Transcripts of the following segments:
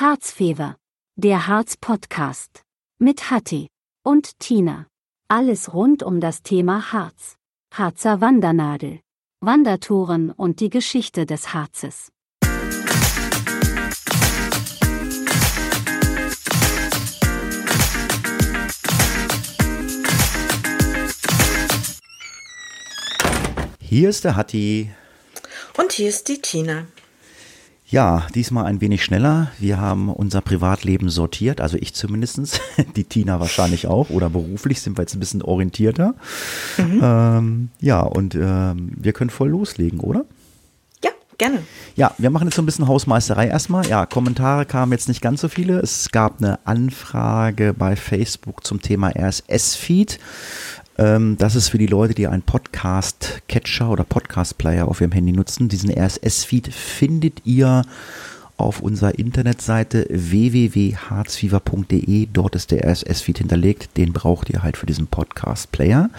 Harzfever. Der Harz-Podcast. Mit Hatti und Tina. Alles rund um das Thema Harz. Harzer Wandernadel. Wandertouren und die Geschichte des Harzes. Hier ist der Hatti. Und hier ist die Tina. Ja, diesmal ein wenig schneller. Wir haben unser Privatleben sortiert, also ich zumindest, die Tina wahrscheinlich auch oder beruflich sind wir jetzt ein bisschen orientierter. Mhm. Ähm, ja, und ähm, wir können voll loslegen, oder? Ja, gerne. Ja, wir machen jetzt so ein bisschen Hausmeisterei erstmal. Ja, Kommentare kamen jetzt nicht ganz so viele. Es gab eine Anfrage bei Facebook zum Thema RSS-Feed. Ähm, das ist für die Leute, die einen Podcast-Catcher oder Podcast-Player auf ihrem Handy nutzen. Diesen RSS-Feed findet ihr auf unserer Internetseite www.harzfieber.de. Dort ist der RSS-Feed hinterlegt. Den braucht ihr halt für diesen Podcast-Player.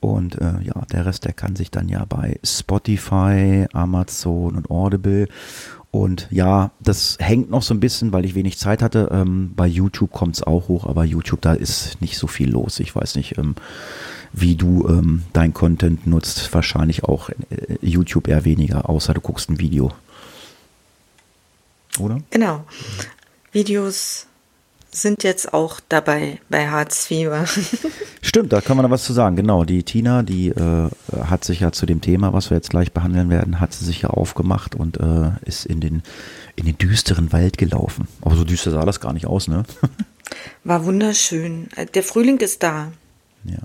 Und äh, ja, der Rest, der kann sich dann ja bei Spotify, Amazon und Audible und ja, das hängt noch so ein bisschen, weil ich wenig Zeit hatte. Ähm, bei YouTube kommt es auch hoch, aber YouTube, da ist nicht so viel los. Ich weiß nicht, ähm, wie du ähm, dein Content nutzt. Wahrscheinlich auch äh, YouTube eher weniger, außer du guckst ein Video. Oder? Genau. Videos sind jetzt auch dabei bei Harzfieber. Stimmt, da kann man da was zu sagen. Genau, die Tina, die äh, hat sich ja zu dem Thema, was wir jetzt gleich behandeln werden, hat sie sich ja aufgemacht und äh, ist in den, in den düsteren Wald gelaufen. Aber so düster sah das gar nicht aus, ne? War wunderschön. Der Frühling ist da. Ja.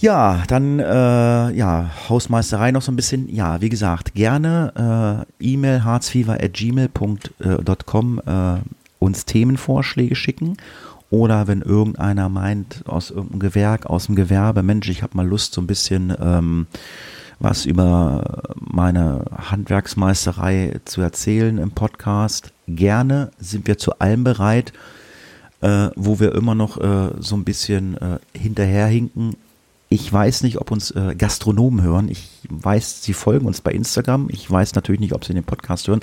Ja, dann äh, ja, Hausmeisterei noch so ein bisschen. Ja, wie gesagt, gerne äh, E-Mail harzfieber.gmail.com äh, uns Themenvorschläge schicken. Oder wenn irgendeiner meint, aus irgendeinem Gewerk, aus dem Gewerbe, Mensch, ich habe mal Lust, so ein bisschen ähm, was über meine Handwerksmeisterei zu erzählen im Podcast. Gerne sind wir zu allem bereit, äh, wo wir immer noch äh, so ein bisschen äh, hinterherhinken, ich weiß nicht, ob uns äh, Gastronomen hören. Ich weiß, sie folgen uns bei Instagram. Ich weiß natürlich nicht, ob sie den Podcast hören.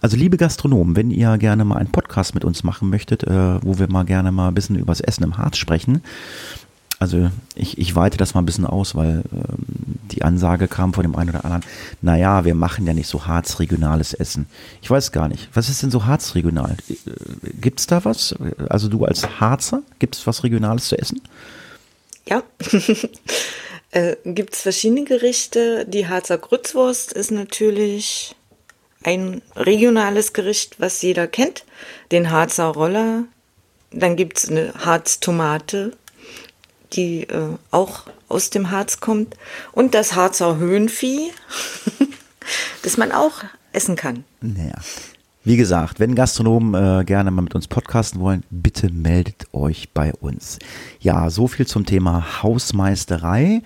Also liebe Gastronomen, wenn ihr gerne mal einen Podcast mit uns machen möchtet, äh, wo wir mal gerne mal ein bisschen über das Essen im Harz sprechen. Also ich, ich weite das mal ein bisschen aus, weil ähm, die Ansage kam von dem einen oder anderen, naja, wir machen ja nicht so harzregionales Essen. Ich weiß gar nicht. Was ist denn so harzregional? Äh, gibt's da was? Also du als Harzer, gibt es was Regionales zu essen? Ja, äh, gibt es verschiedene Gerichte. Die Harzer Grützwurst ist natürlich ein regionales Gericht, was jeder kennt. Den Harzer Roller. Dann gibt es eine Harztomate, die äh, auch aus dem Harz kommt. Und das Harzer Höhenvieh, das man auch essen kann. Naja. Wie gesagt, wenn Gastronomen äh, gerne mal mit uns podcasten wollen, bitte meldet euch bei uns. Ja, so viel zum Thema Hausmeisterei.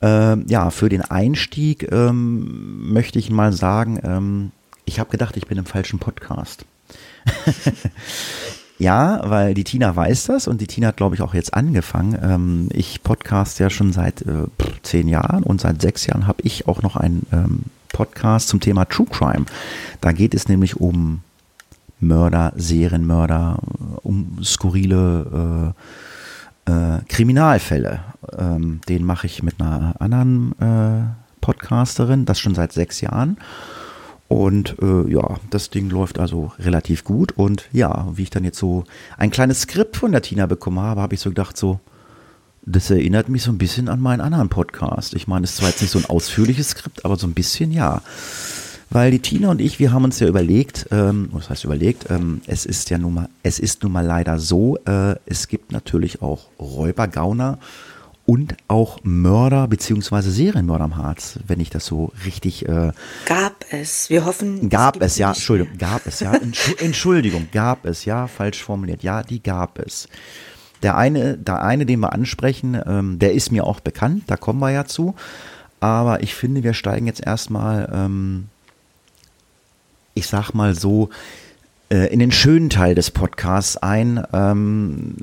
Ähm, ja, für den Einstieg ähm, möchte ich mal sagen, ähm, ich habe gedacht, ich bin im falschen Podcast. ja, weil die Tina weiß das und die Tina hat, glaube ich, auch jetzt angefangen. Ähm, ich podcast ja schon seit äh, zehn Jahren und seit sechs Jahren habe ich auch noch einen ähm, Podcast zum Thema True Crime. Da geht es nämlich um Mörder, Serienmörder, um skurrile äh, äh, Kriminalfälle. Ähm, den mache ich mit einer anderen äh, Podcasterin, das schon seit sechs Jahren. Und äh, ja, das Ding läuft also relativ gut. Und ja, wie ich dann jetzt so ein kleines Skript von der Tina bekommen habe, habe ich so gedacht, so, das erinnert mich so ein bisschen an meinen anderen Podcast. Ich meine, es ist zwar jetzt nicht so ein ausführliches Skript, aber so ein bisschen ja. Weil die Tina und ich, wir haben uns ja überlegt, ähm, was heißt überlegt, ähm, es ist ja nun mal, es ist nun mal leider so, äh, es gibt natürlich auch Räuber, Gauner und auch Mörder beziehungsweise Serienmörder am Harz, wenn ich das so richtig. Äh, gab es. Wir hoffen. Gab es, es ja. Entschuldigung, gab es ja. Entschuldigung, gab es ja. Falsch formuliert. Ja, die gab es. Der eine, der eine, den wir ansprechen, ähm, der ist mir auch bekannt, da kommen wir ja zu. Aber ich finde, wir steigen jetzt erstmal, ähm, ich sag mal so, äh, in den schönen Teil des Podcasts ein. Ähm,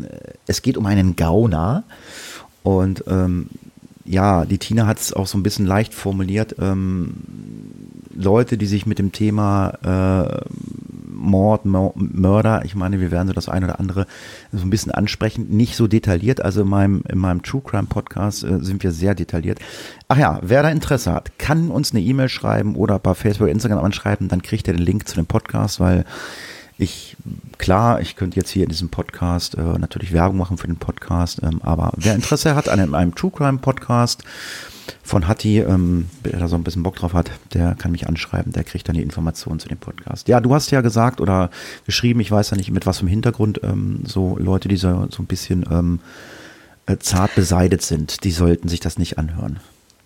es geht um einen Gauner. Und ähm, ja, die Tina hat es auch so ein bisschen leicht formuliert. Leute, die sich mit dem Thema äh, Mord, Mörder. Ich meine, wir werden so das eine oder andere so ein bisschen ansprechen. Nicht so detailliert. Also in meinem, in meinem True Crime Podcast äh, sind wir sehr detailliert. Ach ja, wer da Interesse hat, kann uns eine E-Mail schreiben oder bei Facebook, Instagram anschreiben. Dann kriegt ihr den Link zu dem Podcast, weil ich, klar, ich könnte jetzt hier in diesem Podcast äh, natürlich Werbung machen für den Podcast, ähm, aber wer Interesse hat an einem, einem True Crime Podcast, von Hatti, ähm, wer da so ein bisschen Bock drauf hat, der kann mich anschreiben, der kriegt dann die Informationen zu dem Podcast. Ja, du hast ja gesagt oder geschrieben, ich weiß ja nicht mit was im Hintergrund, ähm, so Leute, die so, so ein bisschen ähm, äh, zart beseitet sind, die sollten sich das nicht anhören.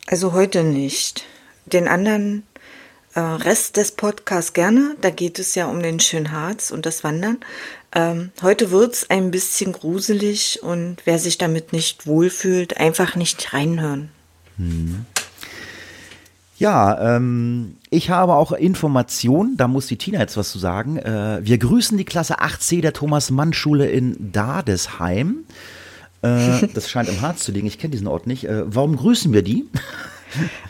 Also heute nicht. Den anderen äh, Rest des Podcasts gerne, da geht es ja um den schönen Harz und das Wandern. Ähm, heute wird es ein bisschen gruselig und wer sich damit nicht wohlfühlt, einfach nicht reinhören. Hm. Ja, ähm, ich habe auch Informationen, da muss die Tina jetzt was zu sagen. Äh, wir grüßen die Klasse 8c der Thomas-Mann-Schule in Dadesheim. Äh, das scheint im Harz zu liegen, ich kenne diesen Ort nicht. Äh, warum grüßen wir die?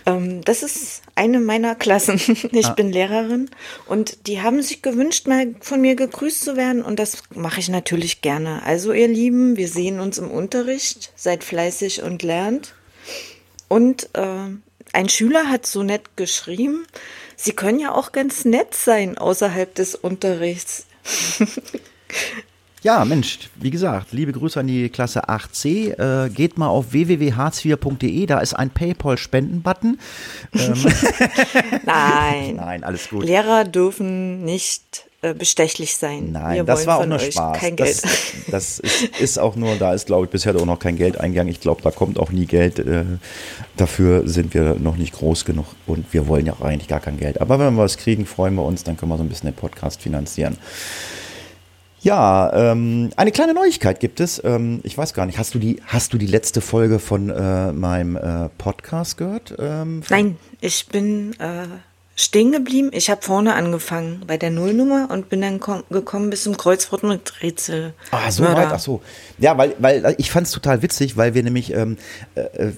Ähm, das ist eine meiner Klassen. Ich ah. bin Lehrerin und die haben sich gewünscht, mal von mir gegrüßt zu werden und das mache ich natürlich gerne. Also ihr Lieben, wir sehen uns im Unterricht, seid fleißig und lernt. Und äh, ein Schüler hat so nett geschrieben, Sie können ja auch ganz nett sein außerhalb des Unterrichts. Ja, Mensch, wie gesagt, liebe Grüße an die Klasse 8c. Äh, geht mal auf www.hartz4.de, da ist ein PayPal-Spenden-Button. Ähm Nein. Nein, alles gut. Lehrer dürfen nicht bestechlich sein. Nein, Wir das war auch nur Spaß. Kein Geld. Das, das ist, ist, auch nur, da ist, glaube ich, bisher auch noch kein Geld eingegangen. Ich glaube, da kommt auch nie Geld. Äh, dafür sind wir noch nicht groß genug und wir wollen ja auch eigentlich gar kein Geld. Aber wenn wir was kriegen, freuen wir uns, dann können wir so ein bisschen den Podcast finanzieren. Ja, ähm, eine kleine Neuigkeit gibt es. Ähm, ich weiß gar nicht, hast du die, hast du die letzte Folge von äh, meinem äh, Podcast gehört? Ähm, Nein, ich bin äh, stehen geblieben. Ich habe vorne angefangen bei der Nullnummer und bin dann gekommen bis zum Kreuzwort mit Rätsel. Ah, so weit, ach so. Ja, weil, weil ich fand es total witzig, weil wir nämlich, ähm, äh, äh,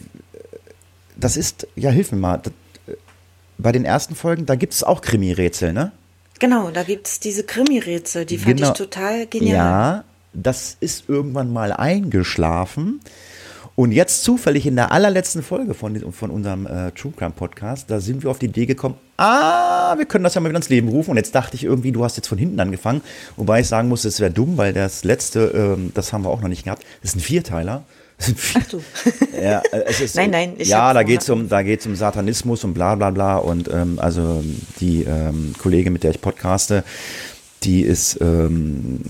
das ist, ja, hilf mir mal, das, äh, bei den ersten Folgen, da gibt es auch Krimi-Rätsel, ne? Genau, da gibt es diese Krimi-Rätsel, die fand genau. ich total genial. Ja, das ist irgendwann mal eingeschlafen. Und jetzt zufällig in der allerletzten Folge von, von unserem äh, True Crime Podcast, da sind wir auf die Idee gekommen, ah, wir können das ja mal wieder ins Leben rufen. Und jetzt dachte ich irgendwie, du hast jetzt von hinten angefangen. Wobei ich sagen muss, es wäre dumm, weil das letzte, ähm, das haben wir auch noch nicht gehabt, das ist ein Vierteiler. Ach du. ja, es ist, nein, nein. ja, da geht es um, um Satanismus und bla bla bla. Und ähm, also die ähm, Kollegin, mit der ich podcaste, die ist ähm,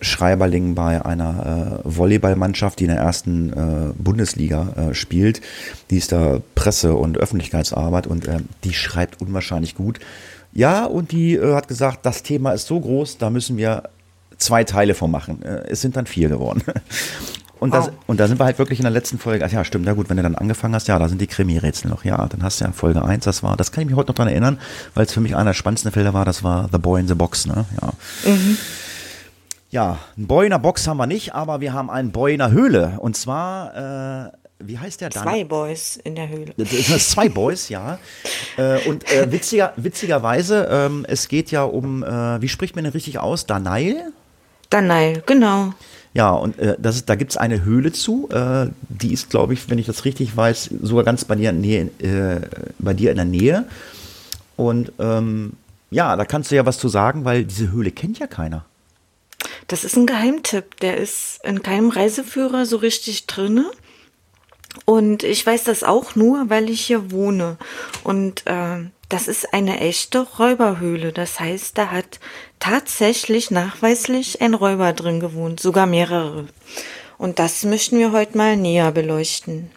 Schreiberling bei einer äh, Volleyballmannschaft, die in der ersten äh, Bundesliga äh, spielt. Die ist da Presse- und Öffentlichkeitsarbeit und äh, die schreibt unwahrscheinlich gut. Ja, und die äh, hat gesagt, das Thema ist so groß, da müssen wir zwei Teile von machen. Äh, es sind dann vier geworden. Und, das, und da sind wir halt wirklich in der letzten Folge, ach ja, stimmt, ja gut, wenn du dann angefangen hast, ja, da sind die Krimi-Rätsel noch, ja, dann hast du ja Folge 1, das war, das kann ich mich heute noch dran erinnern, weil es für mich einer der spannendsten Felder war, das war The Boy in the Box, ne, ja. Mhm. Ja, ein Boy in der Box haben wir nicht, aber wir haben einen Boy in der Höhle. Und zwar, äh, wie heißt der dann? Zwei Boys in der Höhle. Das sind zwei Boys, ja. Äh, und äh, witziger, witzigerweise, ähm, es geht ja um, äh, wie spricht man denn richtig aus? Danail? Danail, genau. Ja, und äh, das ist, da gibt es eine Höhle zu. Äh, die ist, glaube ich, wenn ich das richtig weiß, sogar ganz bei dir, in, Nähe, äh, bei dir in der Nähe. Und ähm, ja, da kannst du ja was zu sagen, weil diese Höhle kennt ja keiner. Das ist ein Geheimtipp. Der ist in keinem Reiseführer so richtig drinne. Und ich weiß das auch nur, weil ich hier wohne. Und äh, das ist eine echte Räuberhöhle. Das heißt, da hat tatsächlich nachweislich ein Räuber drin gewohnt, sogar mehrere. Und das möchten wir heute mal näher beleuchten.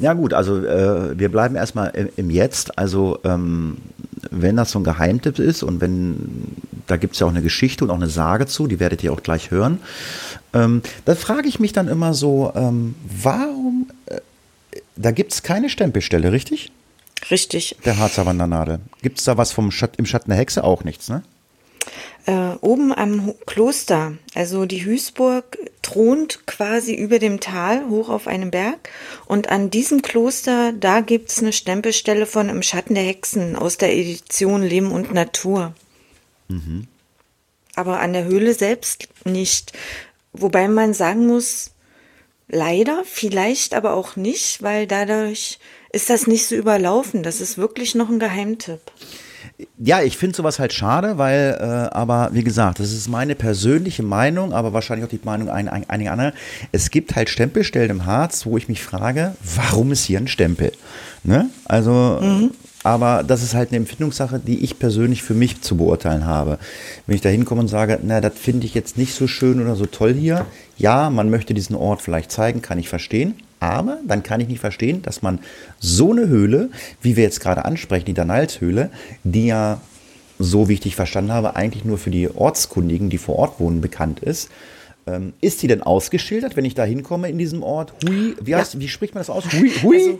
Ja gut, also äh, wir bleiben erstmal im, im Jetzt. Also ähm, wenn das so ein Geheimtipp ist und wenn, da gibt es ja auch eine Geschichte und auch eine Sage zu, die werdet ihr auch gleich hören. Ähm, da frage ich mich dann immer so, ähm, warum, äh, da gibt es keine Stempelstelle, richtig? Richtig. Der Harzer Wandernadel. Gibt es da was vom Schatt, im Schatten der Hexe auch nichts, ne? Äh, oben am Kloster, also die Hüßburg thront quasi über dem Tal hoch auf einem Berg und an diesem Kloster, da gibt es eine Stempelstelle von Im Schatten der Hexen aus der Edition Leben und Natur. Mhm. aber an der Höhle selbst nicht. Wobei man sagen muss, leider, vielleicht aber auch nicht, weil dadurch ist das nicht so überlaufen. Das ist wirklich noch ein Geheimtipp. Ja, ich finde sowas halt schade, weil, äh, aber wie gesagt, das ist meine persönliche Meinung, aber wahrscheinlich auch die Meinung ein, ein, einiger anderer. Es gibt halt Stempelstellen im Harz, wo ich mich frage, warum ist hier ein Stempel? Ne? Also, mhm. aber das ist halt eine Empfindungssache, die ich persönlich für mich zu beurteilen habe. Wenn ich da hinkomme und sage, na, das finde ich jetzt nicht so schön oder so toll hier. Ja, man möchte diesen Ort vielleicht zeigen, kann ich verstehen. Aber dann kann ich nicht verstehen, dass man so eine Höhle, wie wir jetzt gerade ansprechen, die Danalshöhle, die ja, so wie ich dich verstanden habe, eigentlich nur für die Ortskundigen, die vor Ort wohnen, bekannt ist, ähm, ist die denn ausgeschildert, wenn ich da hinkomme in diesem Ort? Hui, wie, heißt, ja. wie spricht man das aus? Hui, hui?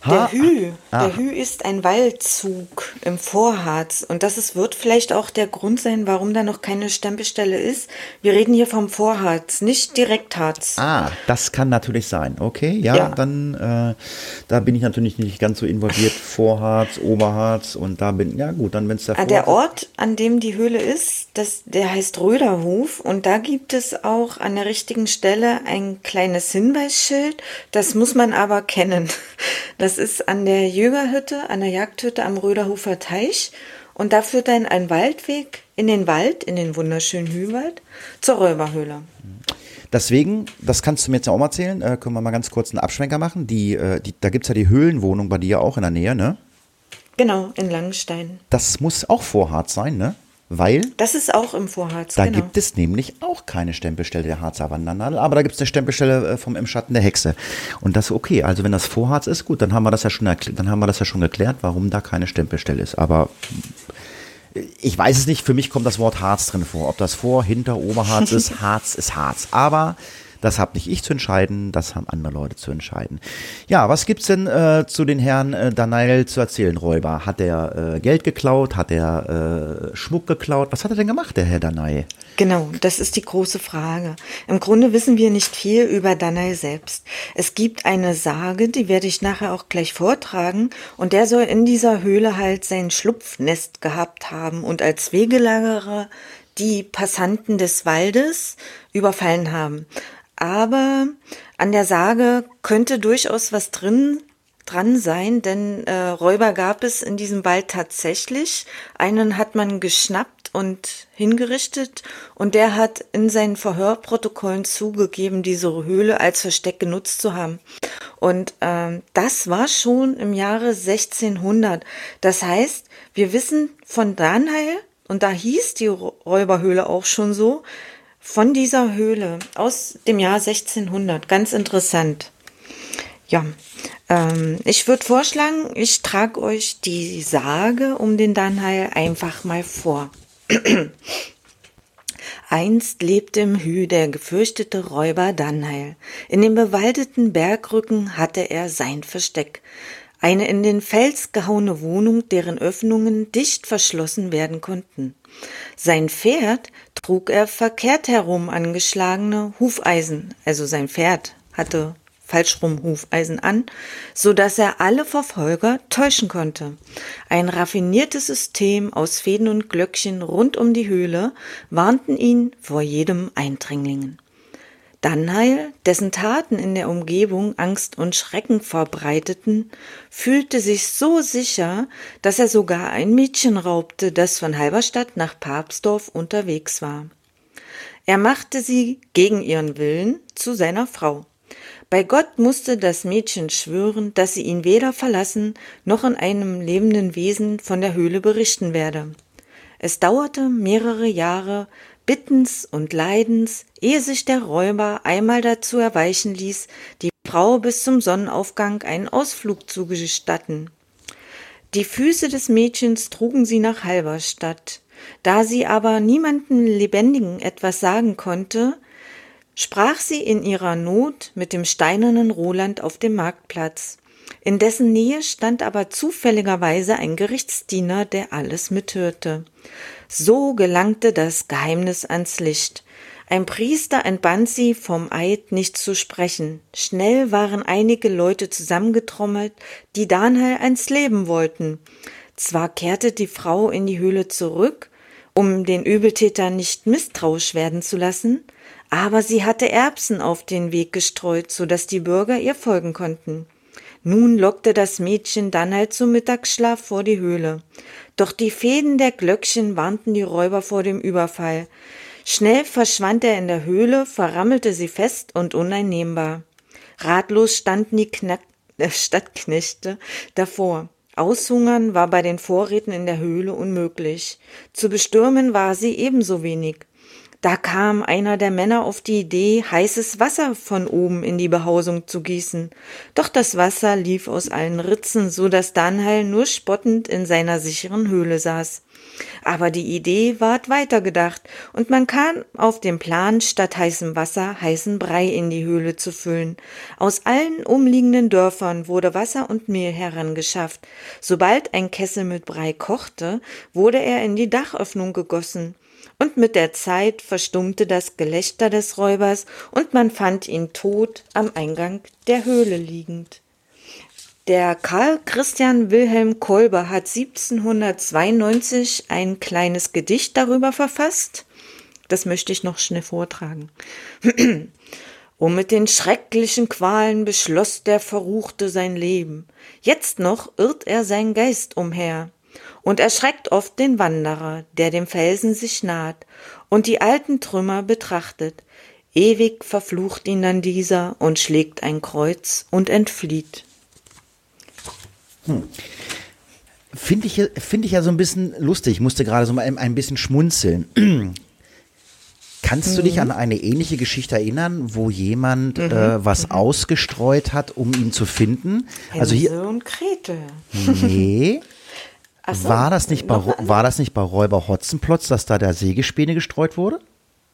Also, der Hü, ah. der Hü ist ein Waldzug im Vorharz und das ist, wird vielleicht auch der Grund sein, warum da noch keine Stempelstelle ist. Wir reden hier vom Vorharz, nicht Direktharz. Ah, das kann natürlich sein. Okay, ja, ja. dann äh, da bin ich natürlich nicht ganz so involviert. Vorharz, Oberharz und da bin ja gut, dann wenn es der Vorharz Der Ort, an dem die Höhle ist, das, der heißt Röderhof und da gibt es auch an der richtigen Stelle ein kleines Hinweisschild. Das muss man aber kennen. Das ist an der Jägerhütte, an der Jagdhütte am Röderhofer Teich. Und da führt dann ein Waldweg in den Wald, in den wunderschönen Hüwald, zur Räuberhöhle. Deswegen, das kannst du mir jetzt auch mal erzählen, äh, können wir mal ganz kurz einen Abschwenker machen. Die, äh, die, da gibt es ja die Höhlenwohnung bei dir auch in der Nähe, ne? Genau, in Langenstein. Das muss auch Vorharz sein, ne? Weil? Das ist auch im Vorharz. Da genau. gibt es nämlich auch keine Stempelstelle der Harzer Wandernadel, aber da gibt es eine Stempelstelle äh, vom Im Schatten der Hexe. Und das ist okay. Also wenn das Vorharz ist, gut, dann haben wir das ja schon dann haben wir das ja schon geklärt, warum da keine Stempelstelle ist. Aber äh, ich weiß es nicht, für mich kommt das Wort Harz drin vor. Ob das Vor-, Hinter-, Oberharz ist, Harz ist Harz. Aber das habe nicht ich zu entscheiden, das haben andere Leute zu entscheiden. Ja, was gibt's denn äh, zu den Herren äh, Daniel zu erzählen, Räuber? Hat er äh, Geld geklaut? Hat er äh, Schmuck geklaut? Was hat er denn gemacht, der Herr Danail? Genau, das ist die große Frage. Im Grunde wissen wir nicht viel über Danail selbst. Es gibt eine Sage, die werde ich nachher auch gleich vortragen, und der soll in dieser Höhle halt sein Schlupfnest gehabt haben und als Wegelagerer die Passanten des Waldes überfallen haben. Aber an der Sage könnte durchaus was drin dran sein, denn äh, Räuber gab es in diesem Wald tatsächlich. Einen hat man geschnappt und hingerichtet und der hat in seinen Verhörprotokollen zugegeben, diese Höhle als Versteck genutzt zu haben. Und ähm, das war schon im Jahre 1600. Das heißt, wir wissen von Danheil, und da hieß die Räuberhöhle auch schon so, von dieser Höhle aus dem Jahr 1600. Ganz interessant. Ja, ähm, ich würde vorschlagen, ich trage euch die Sage um den Danheil einfach mal vor. Einst lebte im Hü der gefürchtete Räuber Danheil. In dem bewaldeten Bergrücken hatte er sein Versteck. Eine in den Fels gehauene Wohnung, deren Öffnungen dicht verschlossen werden konnten. Sein Pferd trug er verkehrt herum angeschlagene Hufeisen, also sein Pferd hatte falschrum Hufeisen an, so dass er alle Verfolger täuschen konnte. Ein raffiniertes System aus Fäden und Glöckchen rund um die Höhle warnten ihn vor jedem Eindringlingen. Dannheil, dessen Taten in der Umgebung Angst und Schrecken verbreiteten, fühlte sich so sicher, dass er sogar ein Mädchen raubte, das von Halberstadt nach Papsdorf unterwegs war. Er machte sie gegen ihren Willen zu seiner Frau. Bei Gott musste das Mädchen schwören, dass sie ihn weder verlassen noch in einem lebenden Wesen von der Höhle berichten werde. Es dauerte mehrere Jahre, Bittens und Leidens, ehe sich der Räuber einmal dazu erweichen ließ, die Frau bis zum Sonnenaufgang einen Ausflug zu gestatten. Die Füße des Mädchens trugen sie nach Halberstadt. Da sie aber niemanden Lebendigen etwas sagen konnte, sprach sie in ihrer Not mit dem steinernen Roland auf dem Marktplatz. In dessen Nähe stand aber zufälligerweise ein Gerichtsdiener, der alles mithörte. So gelangte das Geheimnis ans Licht. Ein Priester entband sie vom Eid nicht zu sprechen. Schnell waren einige Leute zusammengetrommelt, die Daniel ans Leben wollten. Zwar kehrte die Frau in die Höhle zurück, um den Übeltäter nicht misstrauisch werden zu lassen, aber sie hatte Erbsen auf den Weg gestreut, so dass die Bürger ihr folgen konnten. Nun lockte das Mädchen dann halt zum Mittagsschlaf vor die Höhle. Doch die Fäden der Glöckchen warnten die Räuber vor dem Überfall. Schnell verschwand er in der Höhle, verrammelte sie fest und uneinnehmbar. Ratlos standen die Knack äh, Stadtknechte davor. Aushungern war bei den Vorräten in der Höhle unmöglich. Zu bestürmen war sie ebenso wenig. Da kam einer der Männer auf die Idee, heißes Wasser von oben in die Behausung zu gießen. Doch das Wasser lief aus allen Ritzen, so dass Danheil nur spottend in seiner sicheren Höhle saß. Aber die Idee ward weitergedacht und man kam auf den Plan, statt heißem Wasser heißen Brei in die Höhle zu füllen. Aus allen umliegenden Dörfern wurde Wasser und Mehl herangeschafft. Sobald ein Kessel mit Brei kochte, wurde er in die Dachöffnung gegossen und mit der Zeit verstummte das Gelächter des Räubers und man fand ihn tot am Eingang der Höhle liegend. Der Karl Christian Wilhelm Kolber hat 1792 ein kleines Gedicht darüber verfasst. Das möchte ich noch schnell vortragen. Und mit den schrecklichen Qualen beschloss der Verruchte sein Leben. Jetzt noch irrt er sein Geist umher und erschreckt oft den Wanderer, der dem Felsen sich naht und die alten Trümmer betrachtet. Ewig verflucht ihn dann dieser und schlägt ein Kreuz und entflieht. Hm. Finde ich, find ich ja so ein bisschen lustig. Ich musste gerade so mal ein, bisschen schmunzeln. Kannst du dich mhm. an eine ähnliche Geschichte erinnern, wo jemand mhm. äh, was mhm. ausgestreut hat, um ihn zu finden? Hänsel also hier und Gretel. Nee. So, war, das nicht bei, war das nicht bei Räuber Hotzenplotz, dass da der Sägespäne gestreut wurde?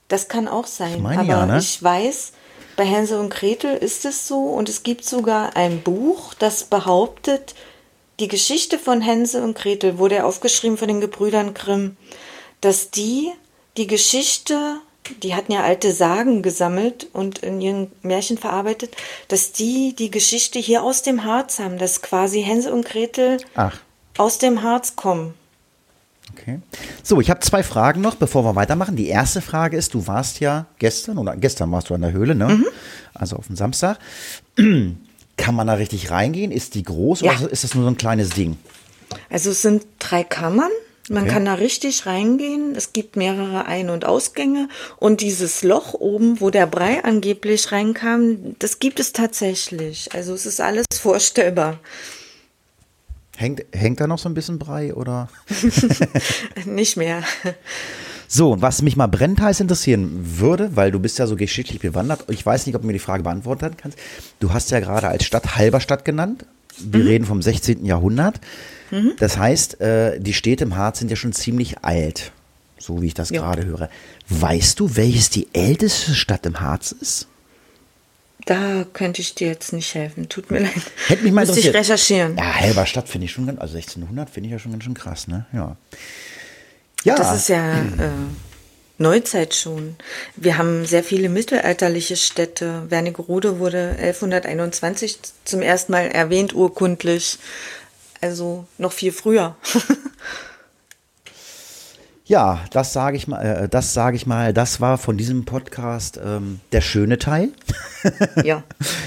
Das kann auch sein. Ich meine, aber ja, ne? ich weiß, bei Hänsel und Gretel ist es so und es gibt sogar ein Buch, das behauptet, die Geschichte von Hänsel und Gretel wurde aufgeschrieben von den Gebrüdern Grimm, dass die die Geschichte, die hatten ja alte Sagen gesammelt und in ihren Märchen verarbeitet, dass die die Geschichte hier aus dem Harz haben, dass quasi Hänsel und Gretel Ach aus dem Harz kommen. Okay. So, ich habe zwei Fragen noch, bevor wir weitermachen. Die erste Frage ist, du warst ja gestern oder gestern warst du an der Höhle, ne? Mhm. Also auf dem Samstag. Kann man da richtig reingehen? Ist die groß ja. oder ist das nur so ein kleines Ding? Also es sind drei Kammern. Man okay. kann da richtig reingehen. Es gibt mehrere Ein- und Ausgänge. Und dieses Loch oben, wo der Brei angeblich reinkam, das gibt es tatsächlich. Also es ist alles vorstellbar. Hängt, hängt da noch so ein bisschen Brei oder? Nicht mehr. So, was mich mal brennend heiß interessieren würde, weil du bist ja so geschichtlich bewandert, ich weiß nicht, ob du mir die Frage beantworten kannst. Du hast ja gerade als Stadt Halberstadt genannt. Wir mhm. reden vom 16. Jahrhundert. Mhm. Das heißt, äh, die Städte im Harz sind ja schon ziemlich alt, so wie ich das ja. gerade höre. Weißt du, welches die älteste Stadt im Harz ist? Da könnte ich dir jetzt nicht helfen. Tut mir leid. Hätte mich mal Müsste ich recherchieren. Ja, Halberstadt finde ich schon ganz, also 1600 finde ich ja schon ganz schön krass, ne? Ja. Ja. Das ist ja äh, Neuzeit schon. Wir haben sehr viele mittelalterliche Städte. Wernigerode wurde 1121 zum ersten Mal erwähnt urkundlich. Also noch viel früher. Ja, das sage ich mal, äh, das sage ich mal, das war von diesem Podcast ähm, der schöne Teil. ja.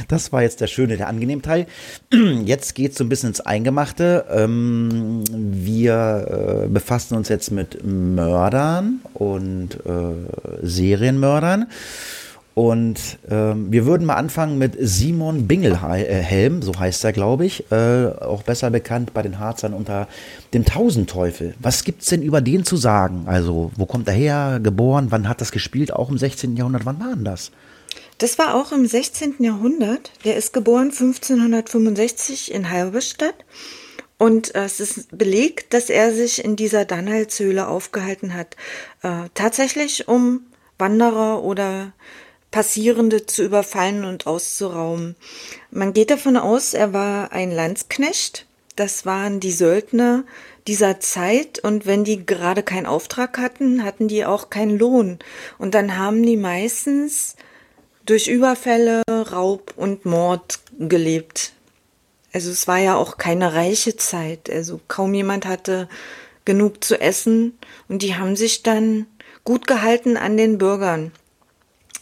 Das war jetzt der schöne, der angenehme Teil. Jetzt geht es so ein bisschen ins Eingemachte. Ähm, wir äh, befassen uns jetzt mit Mördern und äh, Serienmördern. Und ähm, wir würden mal anfangen mit Simon Bingelhelm, so heißt er, glaube ich, äh, auch besser bekannt bei den Harzern unter dem Tausendteufel. Was gibt es denn über den zu sagen? Also, wo kommt er her, geboren, wann hat das gespielt, auch im 16. Jahrhundert, wann war denn das? Das war auch im 16. Jahrhundert. Der ist geboren 1565 in Halberstadt. Und äh, es ist belegt, dass er sich in dieser Dannhalshöhle aufgehalten hat. Äh, tatsächlich um Wanderer oder Passierende zu überfallen und auszurauben. Man geht davon aus, er war ein Landsknecht. Das waren die Söldner dieser Zeit und wenn die gerade keinen Auftrag hatten, hatten die auch keinen Lohn. Und dann haben die meistens durch Überfälle, Raub und Mord gelebt. Also es war ja auch keine reiche Zeit. Also kaum jemand hatte genug zu essen und die haben sich dann gut gehalten an den Bürgern.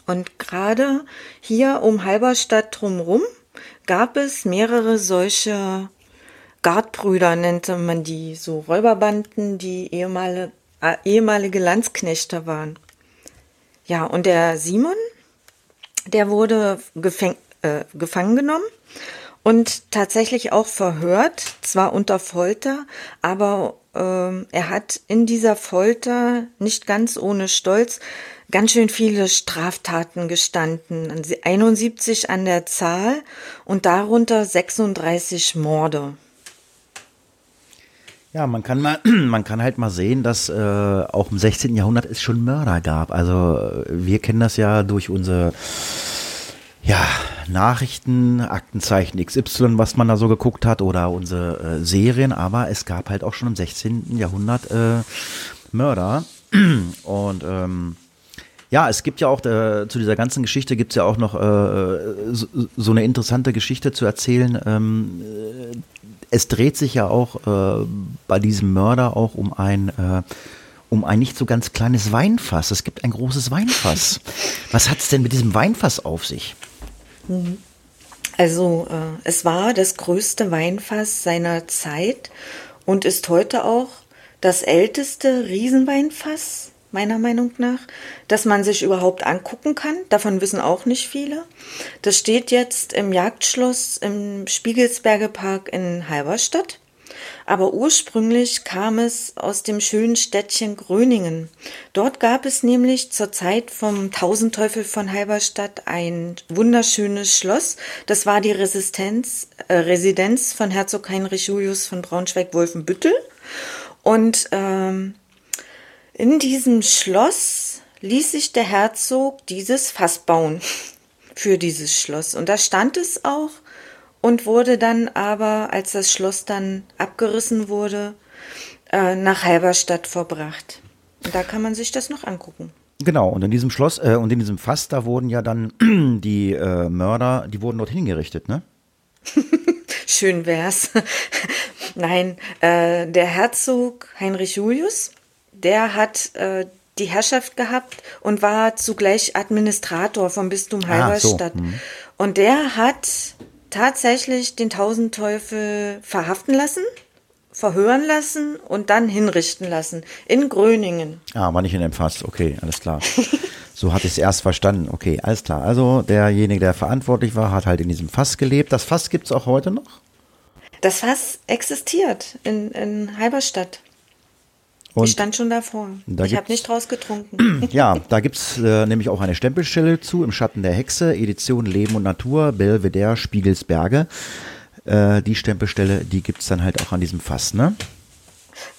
Und gerade hier um Halberstadt drumherum gab es mehrere solche Gardbrüder, nannte man die, so Räuberbanden, die ehemalige, äh, ehemalige Landsknechte waren. Ja, und der Simon, der wurde gefäng, äh, gefangen genommen und tatsächlich auch verhört, zwar unter Folter, aber ähm, er hat in dieser Folter nicht ganz ohne Stolz ganz schön viele Straftaten gestanden, 71 an der Zahl und darunter 36 Morde. Ja, man kann mal, man kann halt mal sehen, dass äh, auch im 16. Jahrhundert es schon Mörder gab. Also wir kennen das ja durch unsere ja, Nachrichten, Aktenzeichen XY, was man da so geguckt hat, oder unsere äh, Serien, aber es gab halt auch schon im 16. Jahrhundert äh, Mörder. Und ähm, ja, es gibt ja auch äh, zu dieser ganzen Geschichte gibt es ja auch noch äh, so, so, eine interessante Geschichte zu erzählen. Ähm, äh, es dreht sich ja auch äh, bei diesem Mörder auch um ein äh, um ein nicht so ganz kleines Weinfass. Es gibt ein großes Weinfass. Was hat es denn mit diesem Weinfass auf sich? Mhm. Also äh, es war das größte Weinfass seiner Zeit und ist heute auch das älteste Riesenweinfass, meiner Meinung nach, das man sich überhaupt angucken kann. Davon wissen auch nicht viele. Das steht jetzt im Jagdschloss im Spiegelsberger Park in Halberstadt. Aber ursprünglich kam es aus dem schönen Städtchen Gröningen. Dort gab es nämlich zur Zeit vom Tausendteufel von Halberstadt ein wunderschönes Schloss. Das war die Resistenz, äh, Residenz von Herzog Heinrich Julius von Braunschweig-Wolfenbüttel. Und ähm, in diesem Schloss ließ sich der Herzog dieses Fass bauen für dieses Schloss. Und da stand es auch und wurde dann aber, als das Schloss dann abgerissen wurde, äh, nach Halberstadt verbracht. Und da kann man sich das noch angucken. Genau, und in diesem Schloss äh, und in diesem Fass, da wurden ja dann die äh, Mörder, die wurden dort hingerichtet, ne? Schön wär's. Nein, äh, der Herzog Heinrich Julius, der hat äh, die Herrschaft gehabt und war zugleich Administrator vom Bistum Halberstadt. Ah, so. hm. Und der hat tatsächlich den Tausendteufel verhaften lassen, verhören lassen und dann hinrichten lassen in Gröningen. Ah, war nicht in dem Fass. Okay, alles klar. so hatte ich es erst verstanden. Okay, alles klar. Also derjenige, der verantwortlich war, hat halt in diesem Fass gelebt. Das Fass gibt es auch heute noch? Das Fass existiert in, in Halberstadt. Und ich stand schon davor. Da ich habe nicht draus getrunken. Ja, da gibt es äh, nämlich auch eine Stempelstelle zu im Schatten der Hexe, Edition Leben und Natur, Belvedere, Spiegelsberge. Äh, die Stempelstelle, die gibt es dann halt auch an diesem Fass, ne?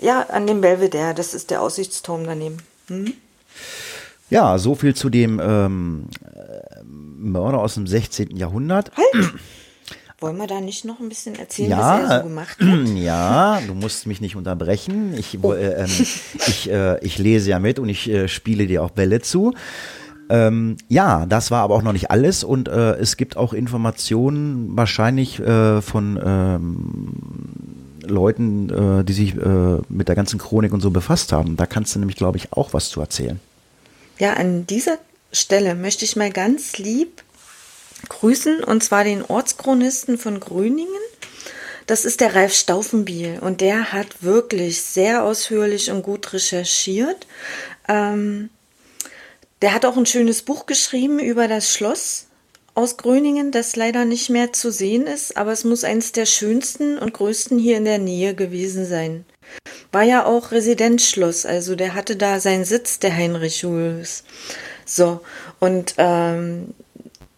Ja, an dem Belvedere, das ist der Aussichtsturm daneben. Hm? Ja, so viel zu dem ähm, äh, Mörder aus dem 16. Jahrhundert. Halt! Wollen wir da nicht noch ein bisschen erzählen, ja, was er so gemacht hat? Ja, du musst mich nicht unterbrechen. Ich, oh. äh, äh, ich, äh, ich lese ja mit und ich äh, spiele dir auch Bälle zu. Ähm, ja, das war aber auch noch nicht alles und äh, es gibt auch Informationen wahrscheinlich äh, von ähm, Leuten, die sich mit der ganzen Chronik und so befasst haben. Da kannst du nämlich, glaube ich, auch was zu erzählen. Ja, an dieser Stelle möchte ich mal ganz lieb grüßen, und zwar den Ortschronisten von Gröningen. Das ist der Ralf Staufenbiel und der hat wirklich sehr ausführlich und gut recherchiert. Ähm, der hat auch ein schönes Buch geschrieben über das Schloss aus Gröningen, das leider nicht mehr zu sehen ist, aber es muss eines der schönsten und größten hier in der Nähe gewesen sein. War ja auch Residenzschloss, also der hatte da seinen Sitz, der Heinrich Julius. So, und ähm,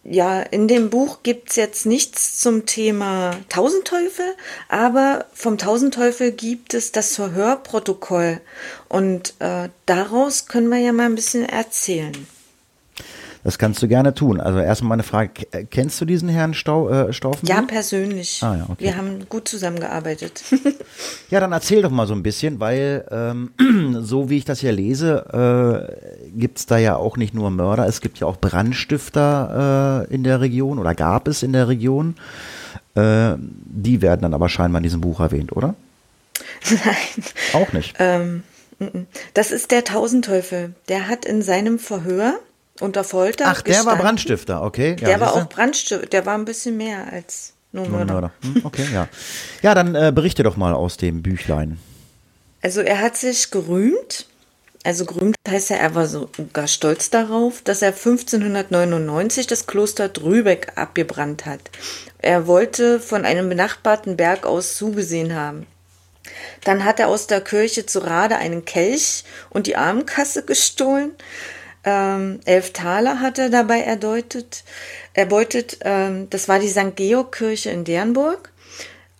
ja, in dem Buch gibt es jetzt nichts zum Thema Tausendteufel, aber vom Tausendteufel gibt es das Verhörprotokoll und äh, daraus können wir ja mal ein bisschen erzählen. Das kannst du gerne tun. Also erstmal eine Frage, kennst du diesen Herrn Stau, äh, Staufen? Ja, persönlich. Ah, ja, okay. Wir haben gut zusammengearbeitet. ja, dann erzähl doch mal so ein bisschen, weil ähm, so wie ich das hier lese, äh, gibt es da ja auch nicht nur Mörder, es gibt ja auch Brandstifter äh, in der Region oder gab es in der Region. Äh, die werden dann aber scheinbar in diesem Buch erwähnt, oder? Nein. Auch nicht. Ähm, das ist der Tausendteufel. Der hat in seinem Verhör unter Folter. Ach, der war Brandstifter, okay. Ja, der war auch Brandstifter. Der war ein bisschen mehr als nur. Mörder. Hm, okay, ja. Ja, dann äh, berichte doch mal aus dem Büchlein. Also er hat sich gerühmt, also gerühmt heißt ja, er war sogar stolz darauf, dass er 1599 das Kloster Drübeck abgebrannt hat. Er wollte von einem benachbarten Berg aus zugesehen haben. Dann hat er aus der Kirche zu Rade einen Kelch und die Armenkasse gestohlen. Ähm, elf Taler hat er dabei erdeutet. Erbeutet, ähm, das war die St. Georg-Kirche in Dernburg.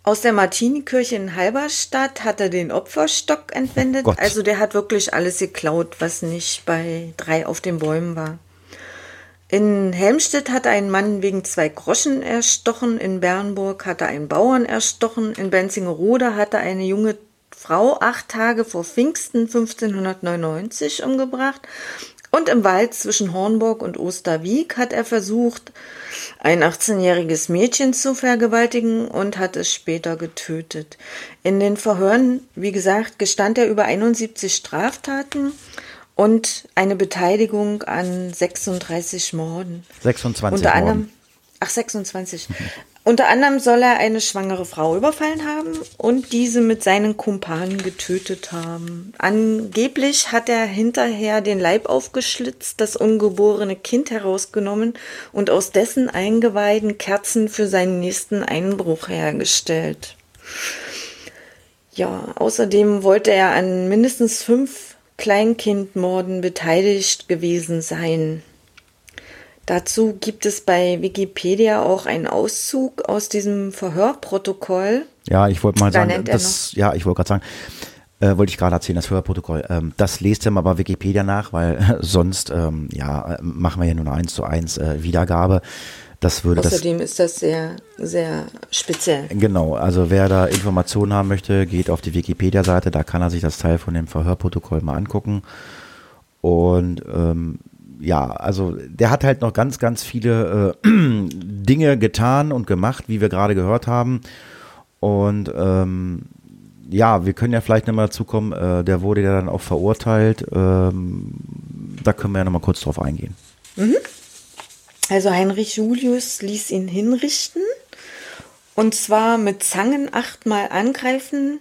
Aus der Martini-Kirche in Halberstadt hat er den Opferstock entwendet. Gott. Also der hat wirklich alles geklaut, was nicht bei drei auf den Bäumen war. In Helmstedt hat ein Mann wegen zwei Groschen erstochen, in Bernburg hat er einen Bauern erstochen, in Benzingerode hat er eine junge Frau acht Tage vor Pfingsten 1599 umgebracht und im Wald zwischen Hornburg und Osterwiek hat er versucht, ein 18-jähriges Mädchen zu vergewaltigen und hat es später getötet. In den Verhören, wie gesagt, gestand er über 71 Straftaten und eine Beteiligung an 36 Morden. 26 Unter anderem, Morden. Ach, 26. Unter anderem soll er eine schwangere Frau überfallen haben und diese mit seinen Kumpanen getötet haben. Angeblich hat er hinterher den Leib aufgeschlitzt, das ungeborene Kind herausgenommen und aus dessen Eingeweiden Kerzen für seinen nächsten Einbruch hergestellt. Ja, außerdem wollte er an mindestens fünf Kleinkindmorden beteiligt gewesen sein. Dazu gibt es bei Wikipedia auch einen Auszug aus diesem Verhörprotokoll. Ja, ich wollte mal da sagen, das, ja, ich wollte gerade sagen, äh, wollte ich gerade erzählen, das Verhörprotokoll. Ähm, das lest ihr mal bei Wikipedia nach, weil sonst, ähm, ja, machen wir ja nur eine 1 zu 1 äh, Wiedergabe. Das würde Außerdem das, ist das sehr, sehr speziell. Genau, also wer da Informationen haben möchte, geht auf die Wikipedia-Seite, da kann er sich das Teil von dem Verhörprotokoll mal angucken. Und ähm, ja, also der hat halt noch ganz, ganz viele äh, Dinge getan und gemacht, wie wir gerade gehört haben. Und ähm, ja, wir können ja vielleicht nochmal dazu kommen, äh, der wurde ja dann auch verurteilt. Ähm, da können wir ja nochmal kurz drauf eingehen. Mhm. Also Heinrich Julius ließ ihn hinrichten. Und zwar mit Zangen achtmal angreifen,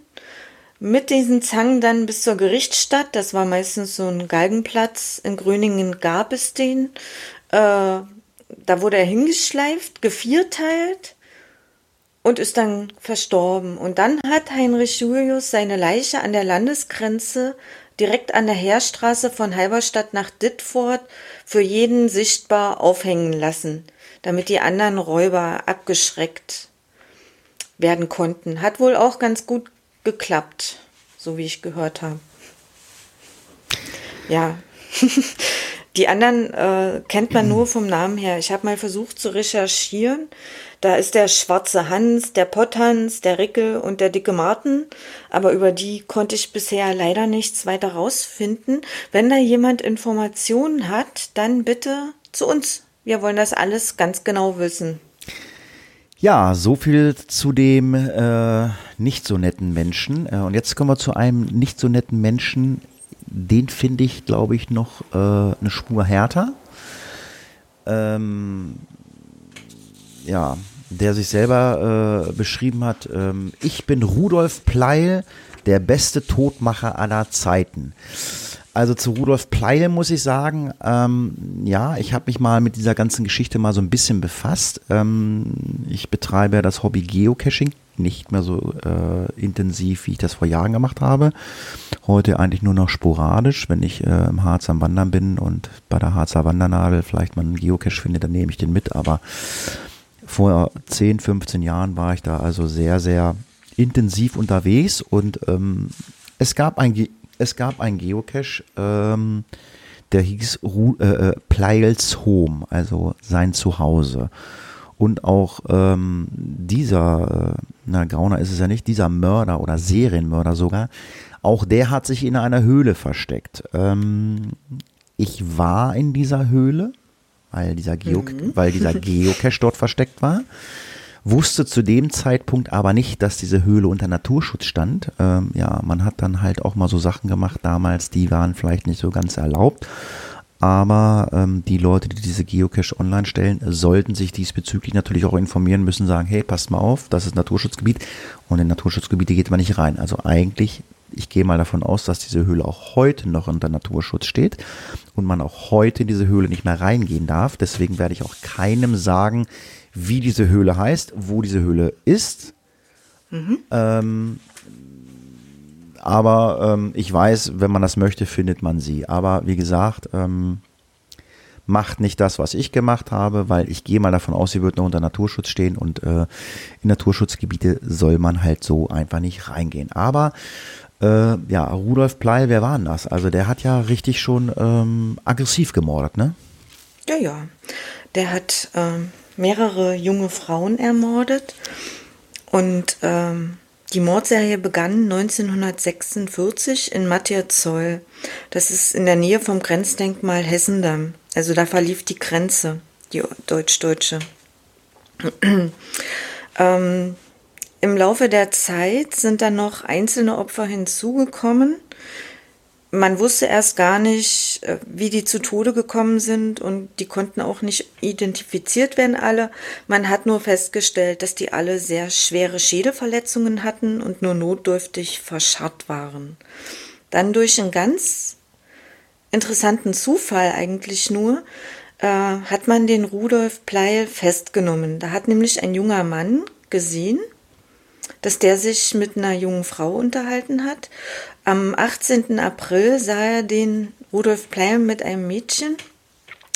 mit diesen Zangen dann bis zur Gerichtsstadt. Das war meistens so ein Galgenplatz. In Gröningen gab es den. Äh, da wurde er hingeschleift, gevierteilt und ist dann verstorben. Und dann hat Heinrich Julius seine Leiche an der Landesgrenze direkt an der Heerstraße von Halberstadt nach Dittfurt für jeden sichtbar aufhängen lassen, damit die anderen Räuber abgeschreckt werden konnten. Hat wohl auch ganz gut geklappt, so wie ich gehört habe. Ja. Die anderen äh, kennt man nur vom Namen her. Ich habe mal versucht zu recherchieren. Da ist der schwarze Hans, der Potthans, der Rickel und der dicke Martin. Aber über die konnte ich bisher leider nichts weiter rausfinden. Wenn da jemand Informationen hat, dann bitte zu uns. Wir wollen das alles ganz genau wissen. Ja, so viel zu dem äh, nicht so netten Menschen. Äh, und jetzt kommen wir zu einem nicht so netten Menschen. Den finde ich, glaube ich, noch äh, eine Spur härter. Ähm, ja, der sich selber äh, beschrieben hat. Ähm, ich bin Rudolf Pleil, der beste Todmacher aller Zeiten. Also zu Rudolf Pleil muss ich sagen, ähm, ja, ich habe mich mal mit dieser ganzen Geschichte mal so ein bisschen befasst. Ähm, ich betreibe das Hobby Geocaching nicht mehr so äh, intensiv, wie ich das vor Jahren gemacht habe. Heute eigentlich nur noch sporadisch, wenn ich äh, im Harz am Wandern bin und bei der Harzer Wandernadel vielleicht mal einen Geocache finde, dann nehme ich den mit. Aber vor 10, 15 Jahren war ich da also sehr, sehr intensiv unterwegs und ähm, es gab ein es gab einen Geocache, ähm, der hieß Ru äh, äh, Pleils Home, also sein Zuhause. Und auch ähm, dieser, äh, na Gauner ist es ja nicht, dieser Mörder oder Serienmörder sogar, auch der hat sich in einer Höhle versteckt. Ähm, ich war in dieser Höhle, weil dieser, Geo mhm. weil dieser Geocache dort versteckt war. Wusste zu dem Zeitpunkt aber nicht, dass diese Höhle unter Naturschutz stand. Ähm, ja, man hat dann halt auch mal so Sachen gemacht damals, die waren vielleicht nicht so ganz erlaubt. Aber ähm, die Leute, die diese Geocache online stellen, sollten sich diesbezüglich natürlich auch informieren müssen, sagen, hey, passt mal auf, das ist Naturschutzgebiet und in Naturschutzgebiete geht man nicht rein. Also eigentlich, ich gehe mal davon aus, dass diese Höhle auch heute noch unter Naturschutz steht und man auch heute in diese Höhle nicht mehr reingehen darf. Deswegen werde ich auch keinem sagen, wie diese Höhle heißt, wo diese Höhle ist. Mhm. Ähm, aber ähm, ich weiß, wenn man das möchte, findet man sie. Aber wie gesagt, ähm, macht nicht das, was ich gemacht habe, weil ich gehe mal davon aus, sie wird noch unter Naturschutz stehen und äh, in Naturschutzgebiete soll man halt so einfach nicht reingehen. Aber äh, ja, Rudolf Pleil, wer war denn das? Also der hat ja richtig schon ähm, aggressiv gemordet, ne? Ja, ja. Der hat ähm, mehrere junge Frauen ermordet und ähm, die Mordserie begann 1946 in Matterzoll. Das ist in der Nähe vom Grenzdenkmal Hessendamm. Also da verlief die Grenze, die deutsch-deutsche. ähm, Im Laufe der Zeit sind dann noch einzelne Opfer hinzugekommen man wusste erst gar nicht, äh, wie die zu Tode gekommen sind und die konnten auch nicht identifiziert werden alle. Man hat nur festgestellt, dass die alle sehr schwere Schädelverletzungen hatten und nur notdürftig verscharrt waren. Dann durch einen ganz interessanten Zufall eigentlich nur, äh, hat man den Rudolf Pleil festgenommen. Da hat nämlich ein junger Mann gesehen, dass der sich mit einer jungen Frau unterhalten hat. Am 18. April sah er den Rudolf Pleim mit einem Mädchen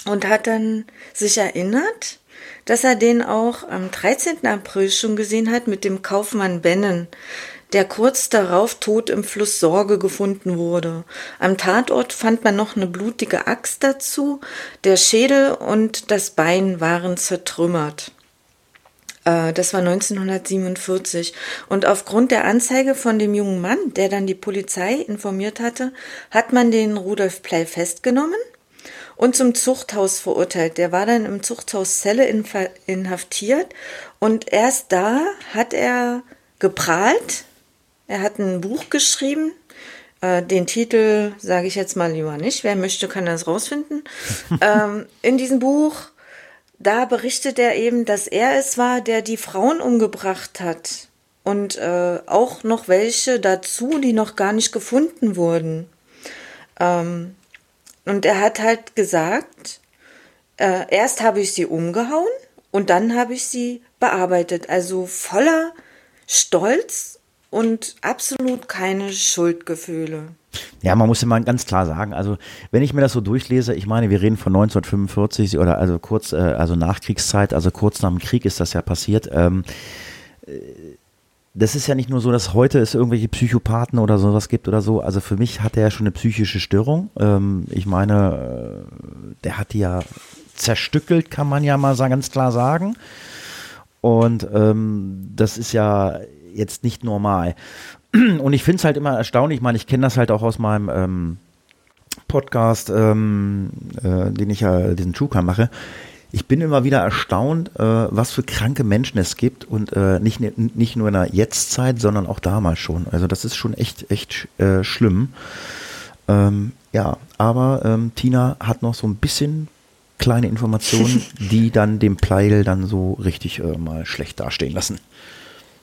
und hat dann sich erinnert, dass er den auch am 13. April schon gesehen hat mit dem Kaufmann Bennen, der kurz darauf tot im Fluss Sorge gefunden wurde. Am Tatort fand man noch eine blutige Axt dazu, der Schädel und das Bein waren zertrümmert. Äh, das war 1947. Und aufgrund der Anzeige von dem jungen Mann, der dann die Polizei informiert hatte, hat man den Rudolf Pley festgenommen und zum Zuchthaus verurteilt. Der war dann im Zuchthaus Celle inhaftiert und erst da hat er geprahlt. Er hat ein Buch geschrieben. Äh, den Titel sage ich jetzt mal lieber nicht. Wer möchte, kann das rausfinden. ähm, in diesem Buch da berichtet er eben, dass er es war, der die Frauen umgebracht hat. Und äh, auch noch welche dazu, die noch gar nicht gefunden wurden. Ähm, und er hat halt gesagt, äh, erst habe ich sie umgehauen und dann habe ich sie bearbeitet. Also voller Stolz und absolut keine Schuldgefühle. Ja, man muss immer ganz klar sagen, also wenn ich mir das so durchlese, ich meine, wir reden von 1945 oder also kurz, äh, also Nachkriegszeit, also kurz nach dem Krieg ist das ja passiert. Ähm, äh, das ist ja nicht nur so, dass heute es irgendwelche Psychopathen oder sowas gibt oder so. Also für mich hat er ja schon eine psychische Störung. Ähm, ich meine, äh, der hat die ja zerstückelt, kann man ja mal ganz klar sagen. Und ähm, das ist ja jetzt nicht normal. Und ich finde es halt immer erstaunlich, ich meine, ich kenne das halt auch aus meinem ähm, Podcast, ähm, äh, den ich ja, diesen True mache. Ich bin immer wieder erstaunt, äh, was für kranke Menschen es gibt und äh, nicht, nicht nur in der Jetztzeit, sondern auch damals schon. Also das ist schon echt, echt äh, schlimm. Ähm, ja, aber ähm, Tina hat noch so ein bisschen kleine Informationen, die dann dem Pleil dann so richtig äh, mal schlecht dastehen lassen.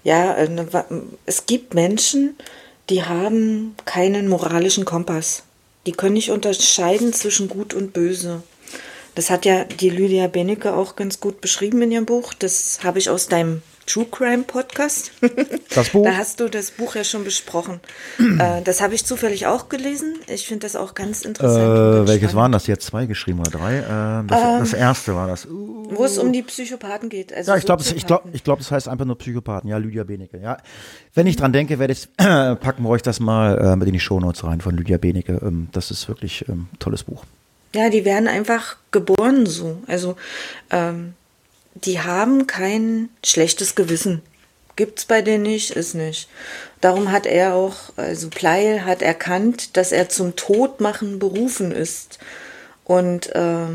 Ja, äh, ne, es gibt Menschen, die haben keinen moralischen Kompass. Die können nicht unterscheiden zwischen Gut und Böse. Das hat ja die Lydia Benecke auch ganz gut beschrieben in ihrem Buch. Das habe ich aus deinem True Crime Podcast. Das Buch? da hast du das Buch ja schon besprochen. äh, das habe ich zufällig auch gelesen. Ich finde das auch ganz interessant. Äh, welches waren das jetzt? Zwei geschrieben oder drei? Äh, das, ähm, das, erste war das. Uh, wo es um die Psychopathen geht. Also ja, ich glaube, ich glaube, ich glaube, das heißt einfach nur Psychopathen. Ja, Lydia Benecke. Ja, wenn ich dran denke, werde ich packen wir euch das mal äh, mit in die Shownotes rein von Lydia Benecke. Ähm, das ist wirklich ein ähm, tolles Buch. Ja, die werden einfach geboren so. Also ähm, die haben kein schlechtes Gewissen. Gibt's bei denen nicht, ist nicht. Darum hat er auch, also Pleil hat erkannt, dass er zum Todmachen berufen ist. Und äh,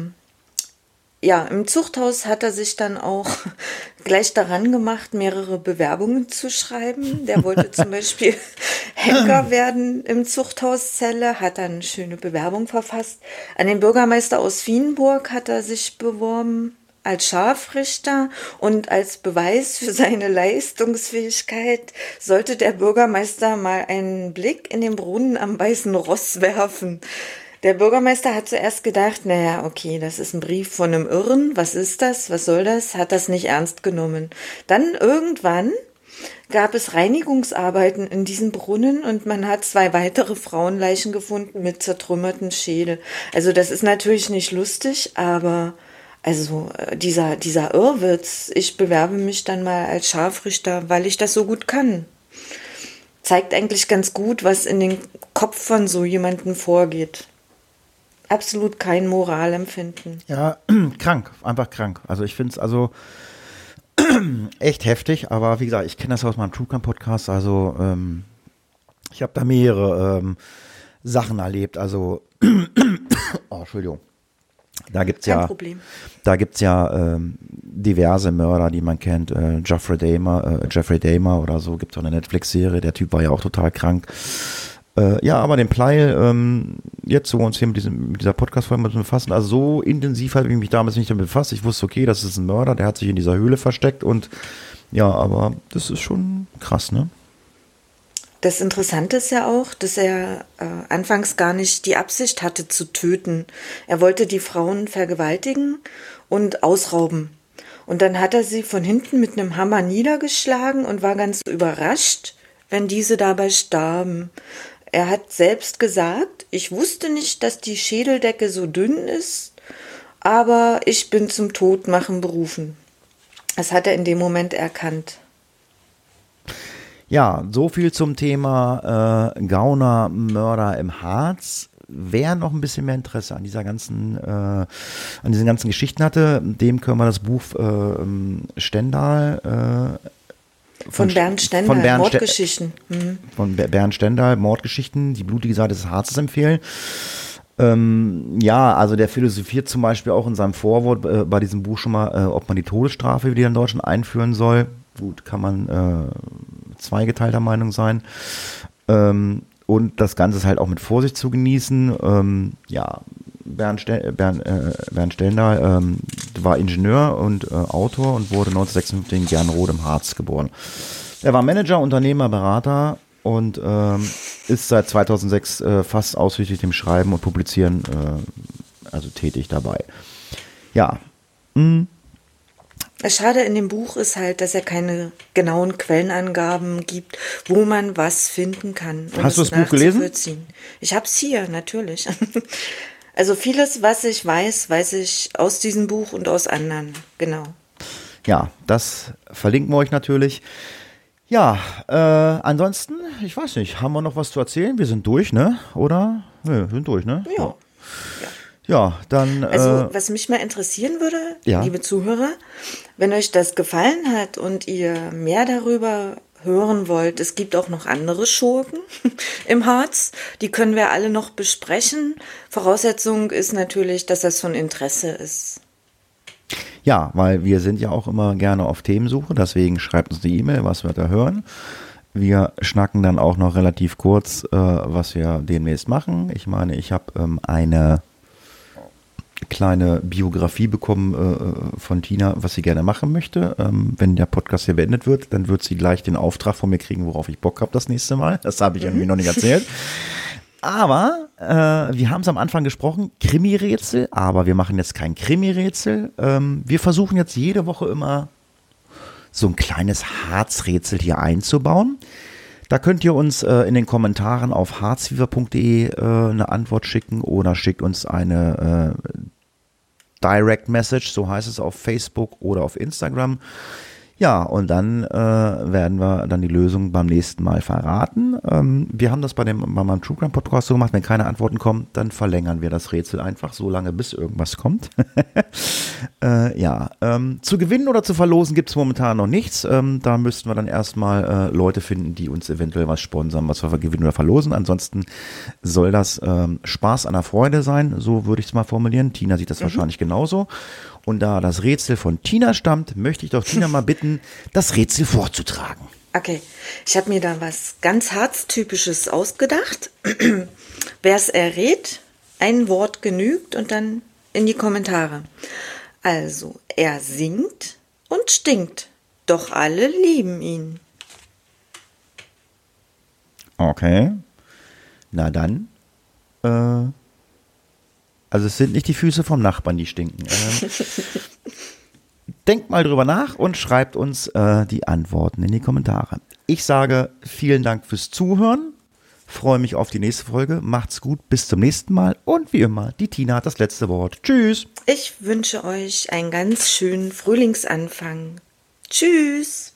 ja, im Zuchthaus hat er sich dann auch gleich daran gemacht, mehrere Bewerbungen zu schreiben. Der wollte zum Beispiel Henker werden im Zuchthauszelle, hat dann eine schöne Bewerbung verfasst. An den Bürgermeister aus Wienburg hat er sich beworben als Scharfrichter und als Beweis für seine Leistungsfähigkeit sollte der Bürgermeister mal einen Blick in den Brunnen am Weißen Ross werfen. Der Bürgermeister hat zuerst gedacht, naja, okay, das ist ein Brief von einem Irren, was ist das, was soll das, hat das nicht ernst genommen. Dann irgendwann gab es Reinigungsarbeiten in diesem Brunnen und man hat zwei weitere Frauenleichen gefunden mit zertrümmerten Schädel. Also das ist natürlich nicht lustig, aber also äh, dieser, dieser Irrwitz, ich bewerbe mich dann mal als Scharfrichter, weil ich das so gut kann, zeigt eigentlich ganz gut, was in den Kopf von so jemandem vorgeht absolut kein Moralempfinden. Ja, krank, einfach krank. Also ich finde es also echt heftig, aber wie gesagt, ich kenne das aus meinem True Podcast, also ähm, ich habe da mehrere ähm, Sachen erlebt, also oh, Entschuldigung. Da gibt's Kein ja, Problem. da gibt's ja ähm, diverse Mörder, die man kennt. Äh, Jeffrey Dahmer, äh, Jeffrey Dahmer oder so. Gibt's auch eine Netflix-Serie. Der Typ war ja auch total krank. Äh, ja, aber den Pleil, ähm, jetzt so uns hier mit, diesem, mit dieser Podcast-Folge befassen, also so intensiv habe ich mich damals nicht damit befasst. Ich wusste, okay, das ist ein Mörder, der hat sich in dieser Höhle versteckt und ja, aber das ist schon krass, ne? Das Interessante ist ja auch, dass er äh, anfangs gar nicht die Absicht hatte zu töten. Er wollte die Frauen vergewaltigen und ausrauben. Und dann hat er sie von hinten mit einem Hammer niedergeschlagen und war ganz überrascht, wenn diese dabei starben. Er hat selbst gesagt, ich wusste nicht, dass die Schädeldecke so dünn ist, aber ich bin zum Todmachen berufen. Das hat er in dem Moment erkannt. Ja, so viel zum Thema äh, Gauner Mörder im Harz. Wer noch ein bisschen mehr Interesse an dieser ganzen, äh, an diesen ganzen Geschichten hatte, dem können wir das Buch äh, Stendal äh, von, von Bernd Stendal, von Bernd Mordgeschichten. Mhm. Von Bernd Stendal, Mordgeschichten, die blutige Seite des Harzes empfehlen. Ähm, ja, also der philosophiert zum Beispiel auch in seinem Vorwort äh, bei diesem Buch schon mal, äh, ob man die Todesstrafe wieder in Deutschland einführen soll. Gut, kann man äh, zweigeteilter Meinung sein. Ähm, und das Ganze ist halt auch mit Vorsicht zu genießen. Ähm, ja, Bernd, Stel Bernd, äh, Bernd Stellner ähm, war Ingenieur und äh, Autor und wurde 1956 in Gernrode im Harz geboren. Er war Manager, Unternehmer, Berater und ähm, ist seit 2006 äh, fast ausschließlich dem Schreiben und Publizieren äh, also tätig dabei. Ja. Mhm. Das Schade in dem Buch ist halt, dass er keine genauen Quellenangaben gibt, wo man was finden kann. Um Hast du das Buch gelesen? Ich habe es hier, natürlich. Also vieles, was ich weiß, weiß ich aus diesem Buch und aus anderen. Genau. Ja, das verlinken wir euch natürlich. Ja, äh, ansonsten, ich weiß nicht, haben wir noch was zu erzählen? Wir sind durch, ne? Oder? wir sind durch, ne? Ja. Ja. Dann. Also, äh, was mich mal interessieren würde, ja. liebe Zuhörer, wenn euch das gefallen hat und ihr mehr darüber hören wollt, es gibt auch noch andere Schurken im Harz. Die können wir alle noch besprechen. Voraussetzung ist natürlich, dass das von Interesse ist. Ja, weil wir sind ja auch immer gerne auf Themensuche, deswegen schreibt uns eine E-Mail, was wir da hören. Wir schnacken dann auch noch relativ kurz, äh, was wir demnächst machen. Ich meine, ich habe ähm, eine kleine Biografie bekommen äh, von Tina, was sie gerne machen möchte. Ähm, wenn der Podcast hier beendet wird, dann wird sie gleich den Auftrag von mir kriegen, worauf ich Bock habe das nächste Mal. Das habe ich mhm. irgendwie noch nicht erzählt. Aber äh, wir haben es am Anfang gesprochen, Krimi-Rätsel, aber wir machen jetzt kein Krimi-Rätsel. Ähm, wir versuchen jetzt jede Woche immer so ein kleines Harzrätsel hier einzubauen. Da könnt ihr uns äh, in den Kommentaren auf harzfever.de äh, eine Antwort schicken oder schickt uns eine äh, Direct Message, so heißt es auf Facebook oder auf Instagram. Ja, und dann äh, werden wir dann die Lösung beim nächsten Mal verraten. Ähm, wir haben das bei, dem, bei meinem True Crime Podcast so gemacht, wenn keine Antworten kommen, dann verlängern wir das Rätsel einfach so lange, bis irgendwas kommt. äh, ja, ähm, zu gewinnen oder zu verlosen gibt es momentan noch nichts. Ähm, da müssten wir dann erstmal äh, Leute finden, die uns eventuell was sponsern, was wir gewinnen oder verlosen. Ansonsten soll das ähm, Spaß an der Freude sein, so würde ich es mal formulieren. Tina sieht das mhm. wahrscheinlich genauso. Und da das Rätsel von Tina stammt, möchte ich doch Tina mal bitten, das Rätsel vorzutragen. Okay, ich habe mir da was ganz Harztypisches ausgedacht. Wer es errät, ein Wort genügt und dann in die Kommentare. Also, er singt und stinkt, doch alle lieben ihn. Okay. Na dann. Äh, also es sind nicht die Füße vom Nachbarn, die stinken. Äh, denkt mal drüber nach und schreibt uns äh, die Antworten in die Kommentare. Ich sage vielen Dank fürs Zuhören. Freue mich auf die nächste Folge. Macht's gut, bis zum nächsten Mal. Und wie immer, die Tina hat das letzte Wort. Tschüss. Ich wünsche euch einen ganz schönen Frühlingsanfang. Tschüss.